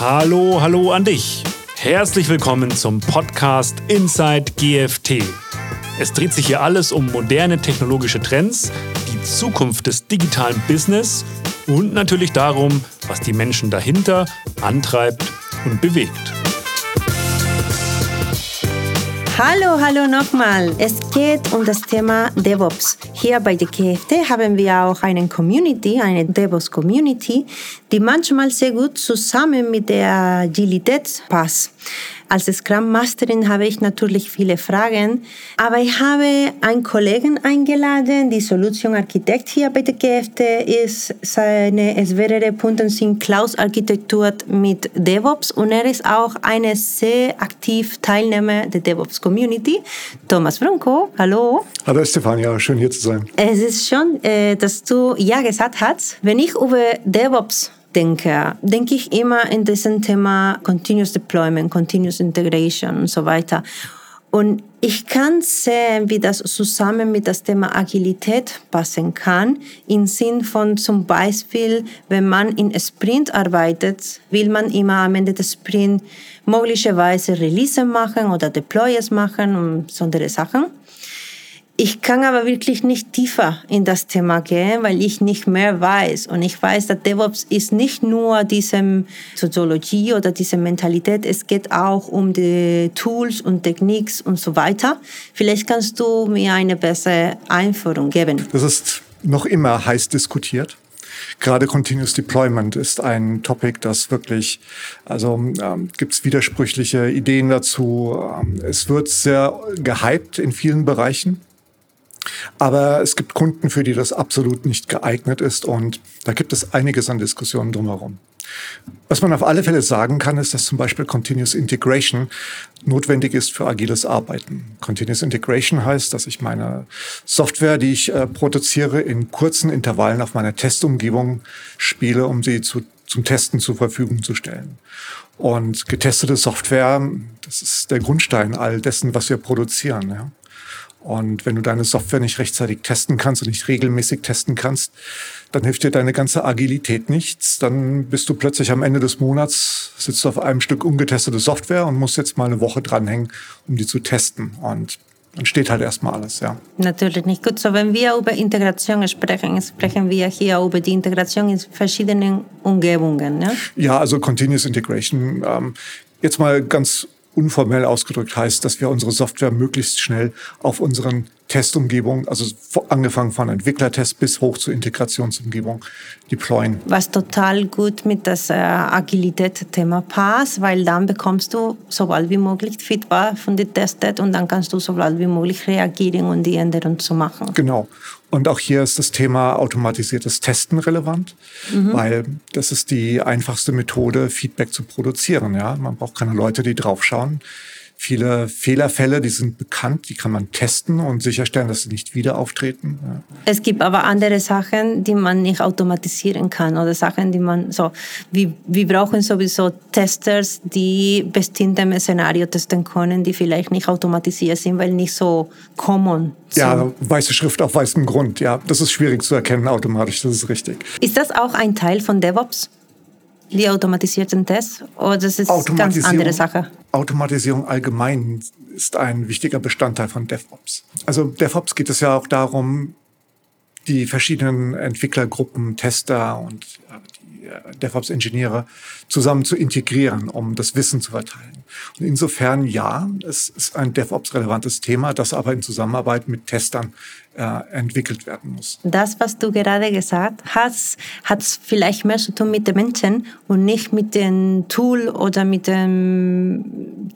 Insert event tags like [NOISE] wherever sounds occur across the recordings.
Hallo, hallo an dich. Herzlich willkommen zum Podcast Inside GFT. Es dreht sich hier alles um moderne technologische Trends, die Zukunft des digitalen Business und natürlich darum, was die Menschen dahinter antreibt und bewegt. Hallo, hallo nochmal. Es geht um das Thema DevOps. Hier bei der KFT haben wir auch eine Community, eine DevOps-Community, die manchmal sehr gut zusammen mit der Agilität passt. Als Scrum Masterin habe ich natürlich viele Fragen, aber ich habe einen Kollegen eingeladen, die Solution Architekt hier bei der GFT ist. Seine mehrere Punkte sind Cloud-Architektur mit DevOps und er ist auch eine sehr aktiv Teilnehmer der DevOps Community. Thomas Franco, hallo. Hallo Stefania, schön hier zu sein. Es ist schon, äh, dass du ja gesagt hast. Wenn ich über DevOps denke, denke ich immer in diesem Thema Continuous Deployment, Continuous Integration und so weiter. Und ich kann sehen, wie das zusammen mit das Thema Agilität passen kann. Im Sinn von zum Beispiel, wenn man in Sprint arbeitet, will man immer am Ende des Sprint möglicherweise Release machen oder Deploys machen und solche Sachen. Ich kann aber wirklich nicht tiefer in das Thema gehen, weil ich nicht mehr weiß. Und ich weiß, dass DevOps ist nicht nur diese Soziologie oder diese Mentalität, es geht auch um die Tools und Techniks und so weiter. Vielleicht kannst du mir eine bessere Einführung geben. Das ist noch immer heiß diskutiert. Gerade Continuous Deployment ist ein Topic, das wirklich, also ähm, gibt es widersprüchliche Ideen dazu. Ähm, es wird sehr gehypt in vielen Bereichen. Aber es gibt Kunden, für die das absolut nicht geeignet ist und da gibt es einiges an Diskussionen drumherum. Was man auf alle Fälle sagen kann, ist, dass zum Beispiel Continuous Integration notwendig ist für agiles Arbeiten. Continuous Integration heißt, dass ich meine Software, die ich äh, produziere, in kurzen Intervallen auf meiner Testumgebung spiele, um sie zu, zum Testen zur Verfügung zu stellen. Und getestete Software, das ist der Grundstein all dessen, was wir produzieren. Ja. Und wenn du deine Software nicht rechtzeitig testen kannst und nicht regelmäßig testen kannst, dann hilft dir deine ganze Agilität nichts. Dann bist du plötzlich am Ende des Monats, sitzt du auf einem Stück ungetestete Software und musst jetzt mal eine Woche dranhängen, um die zu testen. Und dann steht halt erstmal alles, ja. Natürlich nicht gut. So, wenn wir über Integration sprechen, sprechen wir hier über die Integration in verschiedenen Umgebungen. Ja, ja also Continuous Integration. Ähm, jetzt mal ganz unformell ausgedrückt heißt, dass wir unsere Software möglichst schnell auf unseren Testumgebungen, also angefangen von Entwicklertest bis hoch zur Integrationsumgebung, deployen. Was total gut mit das äh, Agilität-Thema passt, weil dann bekommst du so bald wie möglich Feedback von den Testet und dann kannst du so bald wie möglich reagieren und die Änderungen zu machen. Genau. Und auch hier ist das Thema automatisiertes Testen relevant, mhm. weil das ist die einfachste Methode, Feedback zu produzieren. Ja, man braucht keine Leute, die draufschauen. Viele Fehlerfälle, die sind bekannt, die kann man testen und sicherstellen, dass sie nicht wieder auftreten. Ja. Es gibt aber andere Sachen, die man nicht automatisieren kann oder Sachen, die man so, wir, wir brauchen sowieso Testers, die bestimmte Szenario testen können, die vielleicht nicht automatisiert sind, weil nicht so common sind. Ja, weiße Schrift auf weißem Grund, ja, das ist schwierig zu erkennen automatisch, das ist richtig. Ist das auch ein Teil von DevOps? Die automatisierten Tests oder das ist eine ganz andere Sache? Automatisierung allgemein ist ein wichtiger Bestandteil von DevOps. Also DevOps geht es ja auch darum, die verschiedenen Entwicklergruppen, Tester und die äh, DevOps-Ingenieure zusammen zu integrieren, um das Wissen zu verteilen. Und insofern ja, es ist ein DevOps-relevantes Thema, das aber in Zusammenarbeit mit Testern äh, entwickelt werden muss. Das, was du gerade gesagt hast, hat vielleicht mehr zu tun mit den Menschen und nicht mit dem Tool oder mit der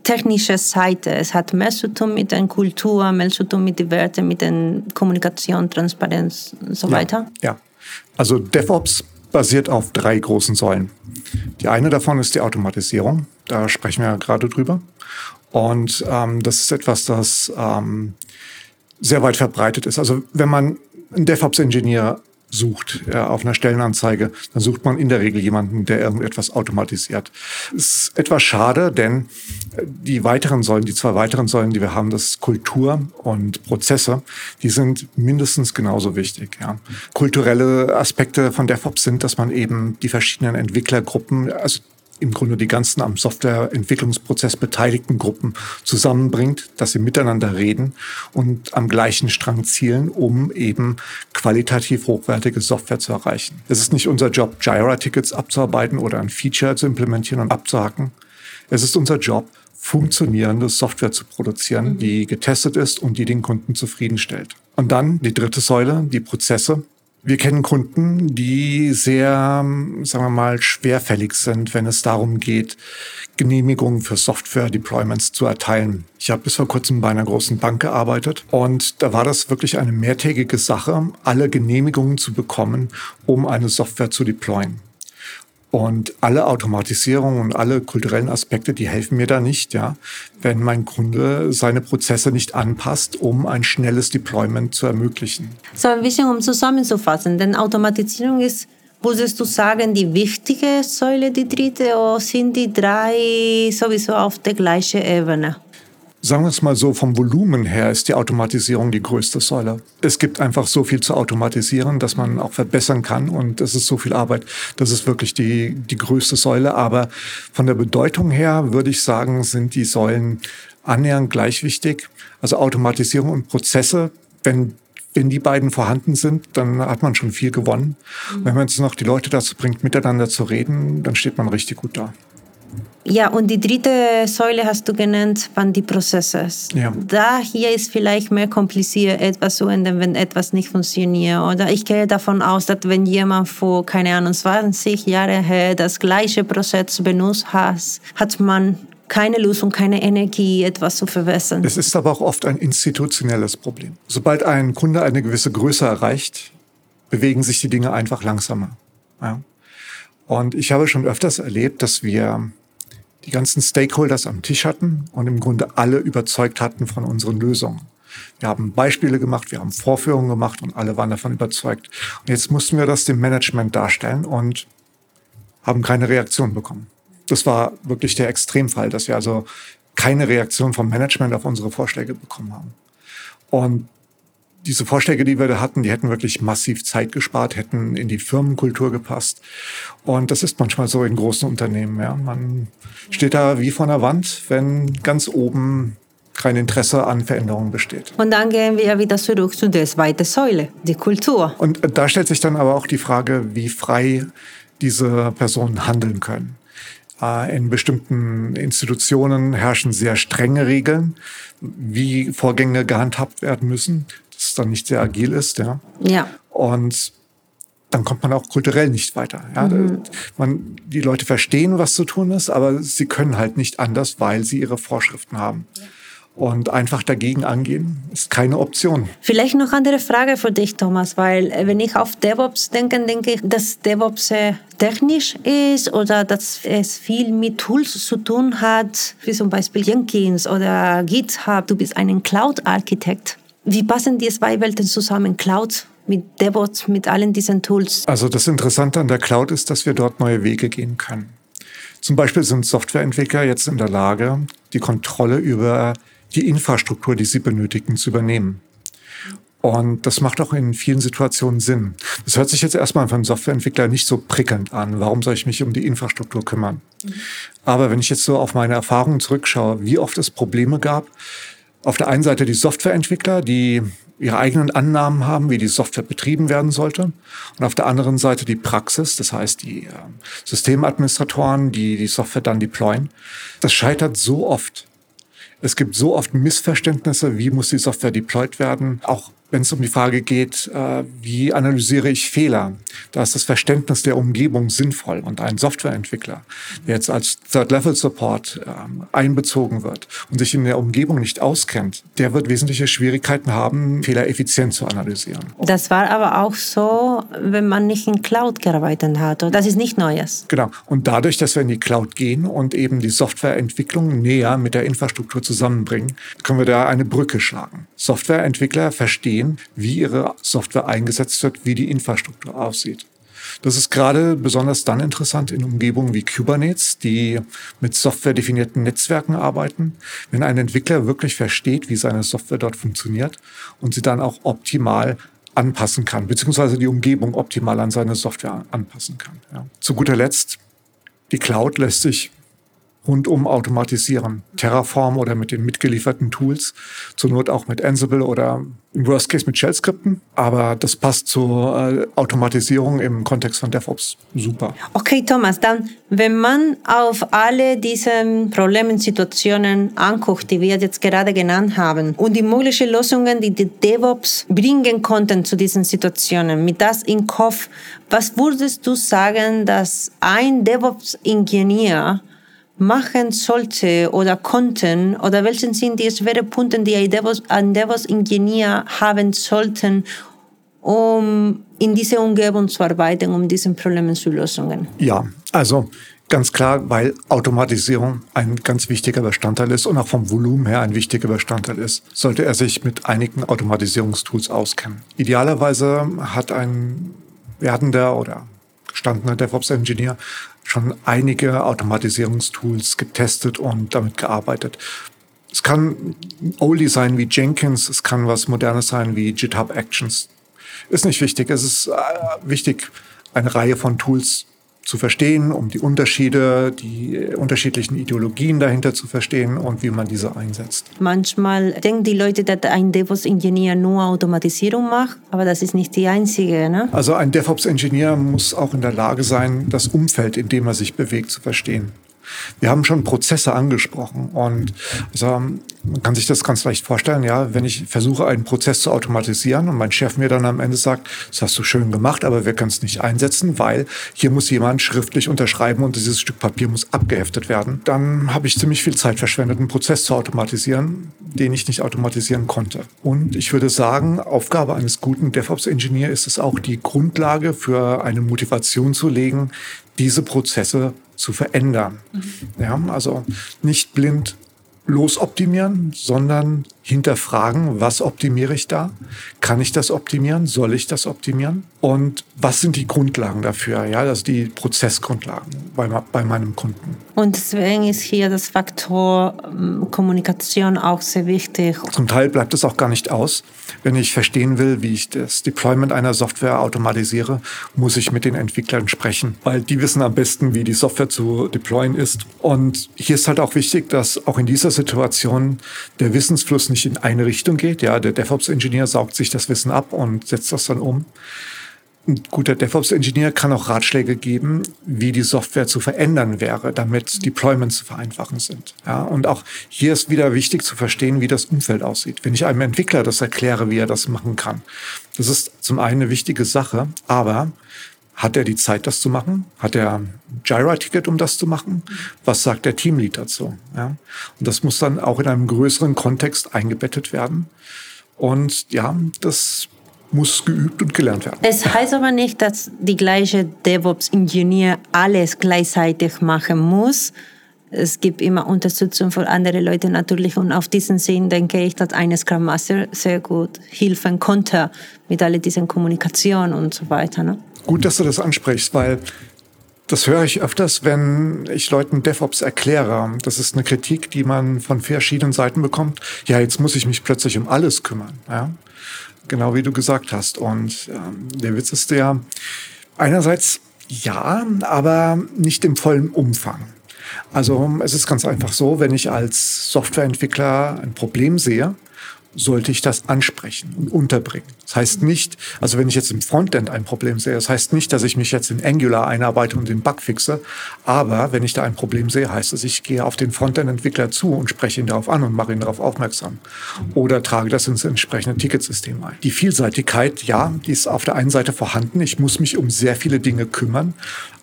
technischen Seite. Es hat mehr zu tun mit der Kultur, mehr zu tun mit den Werten, mit der Kommunikation, Transparenz und so ja, weiter. Ja, also DevOps basiert auf drei großen Säulen. Die eine davon ist die Automatisierung. Da sprechen wir ja gerade drüber. Und ähm, das ist etwas, das ähm, sehr weit verbreitet ist. Also wenn man einen DevOps-Ingenieur sucht äh, auf einer Stellenanzeige, dann sucht man in der Regel jemanden, der irgendetwas automatisiert. ist etwas schade, denn die weiteren Säulen, die zwei weiteren Säulen, die wir haben, das Kultur und Prozesse, die sind mindestens genauso wichtig. Ja. Kulturelle Aspekte von DevOps sind, dass man eben die verschiedenen Entwicklergruppen, also im Grunde die ganzen am Softwareentwicklungsprozess beteiligten Gruppen zusammenbringt, dass sie miteinander reden und am gleichen Strang zielen, um eben qualitativ hochwertige Software zu erreichen. Es ist nicht unser Job, Jira-Tickets abzuarbeiten oder ein Feature zu implementieren und abzuhacken. Es ist unser Job, funktionierende Software zu produzieren, mhm. die getestet ist und die den Kunden zufriedenstellt. Und dann die dritte Säule, die Prozesse. Wir kennen Kunden, die sehr, sagen wir mal, schwerfällig sind, wenn es darum geht, Genehmigungen für Software-Deployments zu erteilen. Ich habe bis vor kurzem bei einer großen Bank gearbeitet und da war das wirklich eine mehrtägige Sache, alle Genehmigungen zu bekommen, um eine Software zu deployen. Und alle Automatisierung und alle kulturellen Aspekte, die helfen mir da nicht, ja, wenn mein Kunde seine Prozesse nicht anpasst, um ein schnelles Deployment zu ermöglichen. So ein bisschen um zusammenzufassen, denn Automatisierung ist, würdest du sagen, die wichtige Säule, die dritte, oder sind die drei sowieso auf der gleichen Ebene? Sagen wir es mal so, vom Volumen her ist die Automatisierung die größte Säule. Es gibt einfach so viel zu automatisieren, dass man auch verbessern kann und es ist so viel Arbeit. Das ist wirklich die, die größte Säule. Aber von der Bedeutung her würde ich sagen, sind die Säulen annähernd gleich wichtig. Also Automatisierung und Prozesse, wenn wenn die beiden vorhanden sind, dann hat man schon viel gewonnen. Und wenn man jetzt noch die Leute dazu bringt, miteinander zu reden, dann steht man richtig gut da. Ja, und die dritte Säule hast du genannt, waren die Prozesse. Ja. Da hier ist vielleicht mehr kompliziert, etwas zu ändern, wenn etwas nicht funktioniert. Oder ich gehe davon aus, dass wenn jemand vor, keine Ahnung, 20 Jahren her das gleiche Prozess benutzt hat, hat man keine Lust und keine Energie, etwas zu verbessern. Es ist aber auch oft ein institutionelles Problem. Sobald ein Kunde eine gewisse Größe erreicht, bewegen sich die Dinge einfach langsamer. Ja. Und ich habe schon öfters erlebt, dass wir die ganzen Stakeholders am Tisch hatten und im Grunde alle überzeugt hatten von unseren Lösungen. Wir haben Beispiele gemacht, wir haben Vorführungen gemacht und alle waren davon überzeugt. Und jetzt mussten wir das dem Management darstellen und haben keine Reaktion bekommen. Das war wirklich der Extremfall, dass wir also keine Reaktion vom Management auf unsere Vorschläge bekommen haben. Und diese Vorschläge, die wir da hatten, die hätten wirklich massiv Zeit gespart, hätten in die Firmenkultur gepasst. Und das ist manchmal so in großen Unternehmen. Ja. Man steht da wie vor einer Wand, wenn ganz oben kein Interesse an Veränderungen besteht. Und dann gehen wir wieder zurück zu der zweiten Säule, die Kultur. Und da stellt sich dann aber auch die Frage, wie frei diese Personen handeln können. Äh, in bestimmten Institutionen herrschen sehr strenge Regeln, wie Vorgänge gehandhabt werden müssen das dann nicht sehr agil ist. Ja. ja. Und dann kommt man auch kulturell nicht weiter. Ja. Mhm. Man, die Leute verstehen, was zu tun ist, aber sie können halt nicht anders, weil sie ihre Vorschriften haben. Und einfach dagegen angehen, ist keine Option. Vielleicht noch eine andere Frage für dich, Thomas, weil äh, wenn ich auf DevOps denke, denke ich, dass DevOps technisch ist oder dass es viel mit Tools zu tun hat, wie zum Beispiel Jenkins oder GitHub. Du bist ein Cloud-Architekt. Wie passen die zwei Welten zusammen? Cloud mit DevOps, mit allen diesen Tools? Also das Interessante an der Cloud ist, dass wir dort neue Wege gehen können. Zum Beispiel sind Softwareentwickler jetzt in der Lage, die Kontrolle über die Infrastruktur, die sie benötigen, zu übernehmen. Und das macht auch in vielen Situationen Sinn. Das hört sich jetzt erstmal für einen Softwareentwickler nicht so prickelnd an. Warum soll ich mich um die Infrastruktur kümmern? Mhm. Aber wenn ich jetzt so auf meine Erfahrungen zurückschaue, wie oft es Probleme gab, auf der einen Seite die Softwareentwickler, die ihre eigenen Annahmen haben, wie die Software betrieben werden sollte. Und auf der anderen Seite die Praxis, das heißt die äh, Systemadministratoren, die die Software dann deployen. Das scheitert so oft. Es gibt so oft Missverständnisse, wie muss die Software deployed werden. Auch wenn es um die Frage geht, äh, wie analysiere ich Fehler, da ist das Verständnis der Umgebung sinnvoll. Und ein Softwareentwickler, der jetzt als Third-Level-Support ähm, einbezogen wird und sich in der Umgebung nicht auskennt, der wird wesentliche Schwierigkeiten haben, Fehler effizient zu analysieren. Das war aber auch so, wenn man nicht in Cloud gearbeitet hat. Das ist nicht Neues. Genau. Und dadurch, dass wir in die Cloud gehen und eben die Softwareentwicklung näher mit der Infrastruktur zusammenbringen, können wir da eine Brücke schlagen. Softwareentwickler verstehen, wie ihre Software eingesetzt wird, wie die Infrastruktur aussieht. Das ist gerade besonders dann interessant in Umgebungen wie Kubernetes, die mit softwaredefinierten Netzwerken arbeiten. Wenn ein Entwickler wirklich versteht, wie seine Software dort funktioniert und sie dann auch optimal anpassen kann, beziehungsweise die Umgebung optimal an seine Software anpassen kann. Ja. Zu guter Letzt Die Cloud lässt sich rundum automatisieren. Terraform oder mit den mitgelieferten Tools, zur Not auch mit Ansible oder im Worst Case mit Shell-Skripten. Aber das passt zur äh, Automatisierung im Kontext von DevOps super. Okay, Thomas, dann, wenn man auf alle diese Probleme, Situationen anguckt, die wir jetzt gerade genannt haben, und die möglichen Lösungen, die die DevOps bringen konnten zu diesen Situationen, mit das im Kopf, was würdest du sagen, dass ein DevOps-Ingenieur machen sollte oder konnten oder welchen sind die Schwerpunkte, die ein DevOps-Ingenieur haben sollten, um in dieser Umgebung zu arbeiten, um diese Probleme zu lösen? Ja, also ganz klar, weil Automatisierung ein ganz wichtiger Bestandteil ist und auch vom Volumen her ein wichtiger Bestandteil ist, sollte er sich mit einigen Automatisierungstools auskennen. Idealerweise hat ein werdender oder gestandener DevOps-Engineer schon einige Automatisierungstools getestet und damit gearbeitet. Es kann Oldie sein wie Jenkins, es kann was Modernes sein wie GitHub Actions. Ist nicht wichtig. Es ist äh, wichtig, eine Reihe von Tools zu verstehen, um die Unterschiede, die unterschiedlichen Ideologien dahinter zu verstehen und wie man diese einsetzt. Manchmal denken die Leute, dass ein DevOps-Ingenieur nur Automatisierung macht, aber das ist nicht die einzige. Ne? Also ein DevOps-Ingenieur muss auch in der Lage sein, das Umfeld, in dem er sich bewegt, zu verstehen. Wir haben schon Prozesse angesprochen und also man kann sich das ganz leicht vorstellen, ja, wenn ich versuche, einen Prozess zu automatisieren und mein Chef mir dann am Ende sagt, das hast du schön gemacht, aber wir können es nicht einsetzen, weil hier muss jemand schriftlich unterschreiben und dieses Stück Papier muss abgeheftet werden, dann habe ich ziemlich viel Zeit verschwendet, einen Prozess zu automatisieren, den ich nicht automatisieren konnte. Und ich würde sagen, Aufgabe eines guten DevOps-Ingenieurs ist es auch, die Grundlage für eine Motivation zu legen, diese Prozesse zu verändern. Mhm. Ja, also nicht blind losoptimieren, sondern hinterfragen, was optimiere ich da? Kann ich das optimieren? Soll ich das optimieren? Und was sind die Grundlagen dafür? Ja, das die Prozessgrundlagen bei, bei meinem Kunden. Und deswegen ist hier das Faktor ähm, Kommunikation auch sehr wichtig. Zum Teil bleibt es auch gar nicht aus. Wenn ich verstehen will, wie ich das Deployment einer Software automatisiere, muss ich mit den Entwicklern sprechen, weil die wissen am besten, wie die Software zu deployen ist. Und hier ist halt auch wichtig, dass auch in dieser Situation der Wissensfluss nicht in eine Richtung geht. Ja, der DevOps-Ingenieur saugt sich das Wissen ab und setzt das dann um. Ein guter DevOps-Ingenieur kann auch Ratschläge geben, wie die Software zu verändern wäre, damit Deployments zu vereinfachen sind. Ja, und auch hier ist wieder wichtig zu verstehen, wie das Umfeld aussieht. Wenn ich einem Entwickler das erkläre, wie er das machen kann, das ist zum einen eine wichtige Sache, aber hat er die Zeit, das zu machen? Hat er Jira-Ticket, um das zu machen? Was sagt der Teamlead dazu? Ja? Und das muss dann auch in einem größeren Kontext eingebettet werden. Und ja, das muss geübt und gelernt werden. Es heißt aber nicht, dass die gleiche DevOps-Ingenieur alles gleichzeitig machen muss. Es gibt immer Unterstützung von anderen Leuten natürlich und auf diesen Sinn denke ich, dass ein Scrum Master sehr gut helfen konnte mit all diesen Kommunikation und so weiter. Ne? Gut, dass du das ansprichst, weil das höre ich öfters, wenn ich Leuten DevOps erkläre. Das ist eine Kritik, die man von verschiedenen Seiten bekommt. Ja, jetzt muss ich mich plötzlich um alles kümmern. Ja? Genau wie du gesagt hast. Und ähm, der Witz ist der, einerseits ja, aber nicht im vollen Umfang. Also es ist ganz einfach so, wenn ich als Softwareentwickler ein Problem sehe, sollte ich das ansprechen und unterbringen. Das heißt nicht, also wenn ich jetzt im Frontend ein Problem sehe, das heißt nicht, dass ich mich jetzt in Angular einarbeite und den Bug fixe, aber wenn ich da ein Problem sehe, heißt es, ich gehe auf den Frontend-Entwickler zu und spreche ihn darauf an und mache ihn darauf aufmerksam oder trage das ins entsprechende Ticketsystem ein. Die Vielseitigkeit, ja, die ist auf der einen Seite vorhanden. Ich muss mich um sehr viele Dinge kümmern,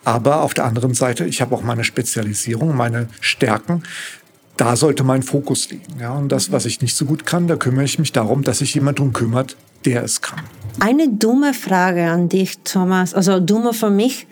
aber auf der anderen Seite, ich habe auch meine Spezialisierung, meine Stärken da sollte mein Fokus liegen. Ja, und das, was ich nicht so gut kann, da kümmere ich mich darum, dass sich jemand darum kümmert, der es kann. Eine dumme Frage an dich, Thomas, also dumme für mich,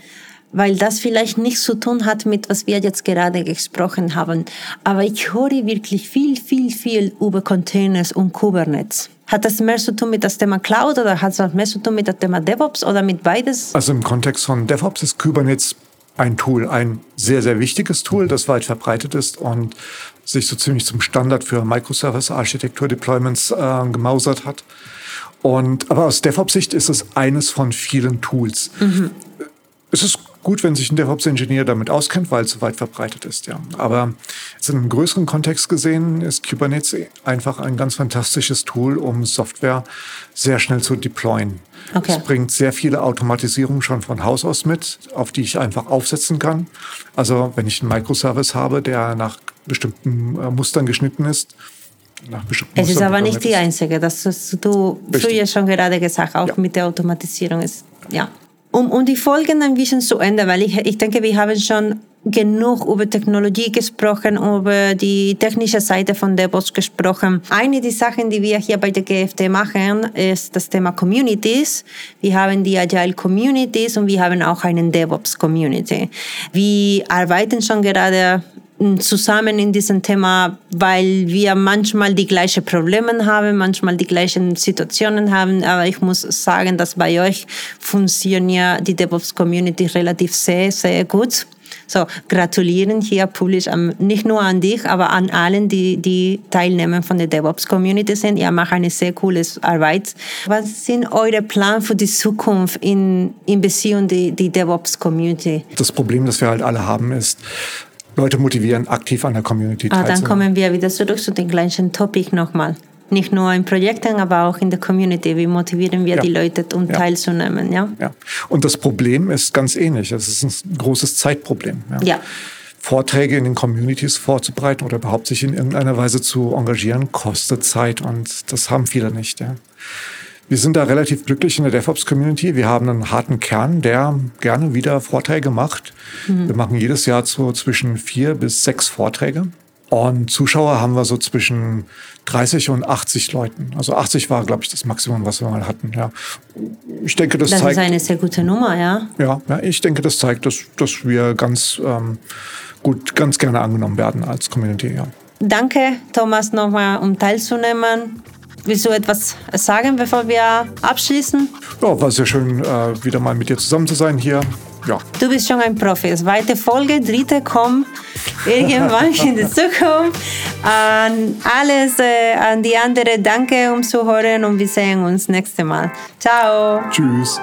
weil das vielleicht nichts zu tun hat mit, was wir jetzt gerade gesprochen haben. Aber ich höre wirklich viel, viel, viel über Containers und Kubernetes. Hat das mehr zu tun mit dem Thema Cloud oder hat es mehr zu tun mit dem Thema DevOps oder mit beides? Also im Kontext von DevOps ist Kubernetes ein Tool, ein sehr, sehr wichtiges Tool, das weit verbreitet ist und sich so ziemlich zum Standard für Microservice-Architektur-Deployments äh, gemausert hat. Und, aber aus DevOps-Sicht ist es eines von vielen Tools. Mhm. Es ist gut, wenn sich ein DevOps-Ingenieur damit auskennt, weil es so weit verbreitet ist. Ja. Aber in einem größeren Kontext gesehen ist Kubernetes einfach ein ganz fantastisches Tool, um Software sehr schnell zu deployen. Okay. Es bringt sehr viele Automatisierungen schon von Haus aus mit, auf die ich einfach aufsetzen kann. Also wenn ich einen Microservice habe, der nach bestimmten äh, Mustern geschnitten ist, es ist aber nicht die einzige, das hast du Richtig. früher schon gerade gesagt, auch ja. mit der Automatisierung ist, ja. Um, um die Folgen ein bisschen zu ändern, weil ich, ich denke, wir haben schon genug über Technologie gesprochen, über die technische Seite von DevOps gesprochen. Eine der Sachen, die wir hier bei der GFT machen, ist das Thema Communities. Wir haben die Agile Communities und wir haben auch einen DevOps Community. Wir arbeiten schon gerade zusammen in diesem Thema, weil wir manchmal die gleichen Probleme haben, manchmal die gleichen Situationen haben. Aber ich muss sagen, dass bei euch funktioniert die DevOps Community relativ sehr, sehr gut. So, gratulieren hier publisch nicht nur an dich, aber an allen, die, die Teilnehmer von der DevOps Community sind. Ihr macht eine sehr coole Arbeit. Was sind eure Pläne für die Zukunft in, in Beziehung die, die DevOps Community? Das Problem, das wir halt alle haben, ist, Leute motivieren, aktiv an der Community ah, Dann kommen wir wieder zurück zu dem gleichen Topic nochmal. Nicht nur in Projekten, aber auch in der Community. Wie motivieren wir ja. die Leute, um ja. teilzunehmen? Ja? ja. Und das Problem ist ganz ähnlich. Es ist ein großes Zeitproblem. Ja. ja. Vorträge in den Communities vorzubereiten oder überhaupt sich in irgendeiner Weise zu engagieren, kostet Zeit und das haben viele nicht. Ja. Wir sind da relativ glücklich in der DevOps-Community. Wir haben einen harten Kern, der gerne wieder Vorträge macht. Mhm. Wir machen jedes Jahr so zwischen vier bis sechs Vorträge. Und Zuschauer haben wir so zwischen 30 und 80 Leuten. Also 80 war, glaube ich, das Maximum, was wir mal hatten. Ja. Ich denke, das, das zeigt. Das ist eine sehr gute Nummer, ja. Ja, ja ich denke, das zeigt, dass, dass wir ganz ähm, gut, ganz gerne angenommen werden als Community. Ja. Danke, Thomas, nochmal, um teilzunehmen. Willst du etwas sagen, bevor wir abschließen? Ja, war sehr schön, äh, wieder mal mit dir zusammen zu sein hier. Ja. Du bist schon ein Profi. Zweite Folge, dritte kommt irgendwann [LAUGHS] in der Zukunft. An alles, äh, an die anderen danke um zu hören und wir sehen uns nächste Mal. Ciao. Tschüss.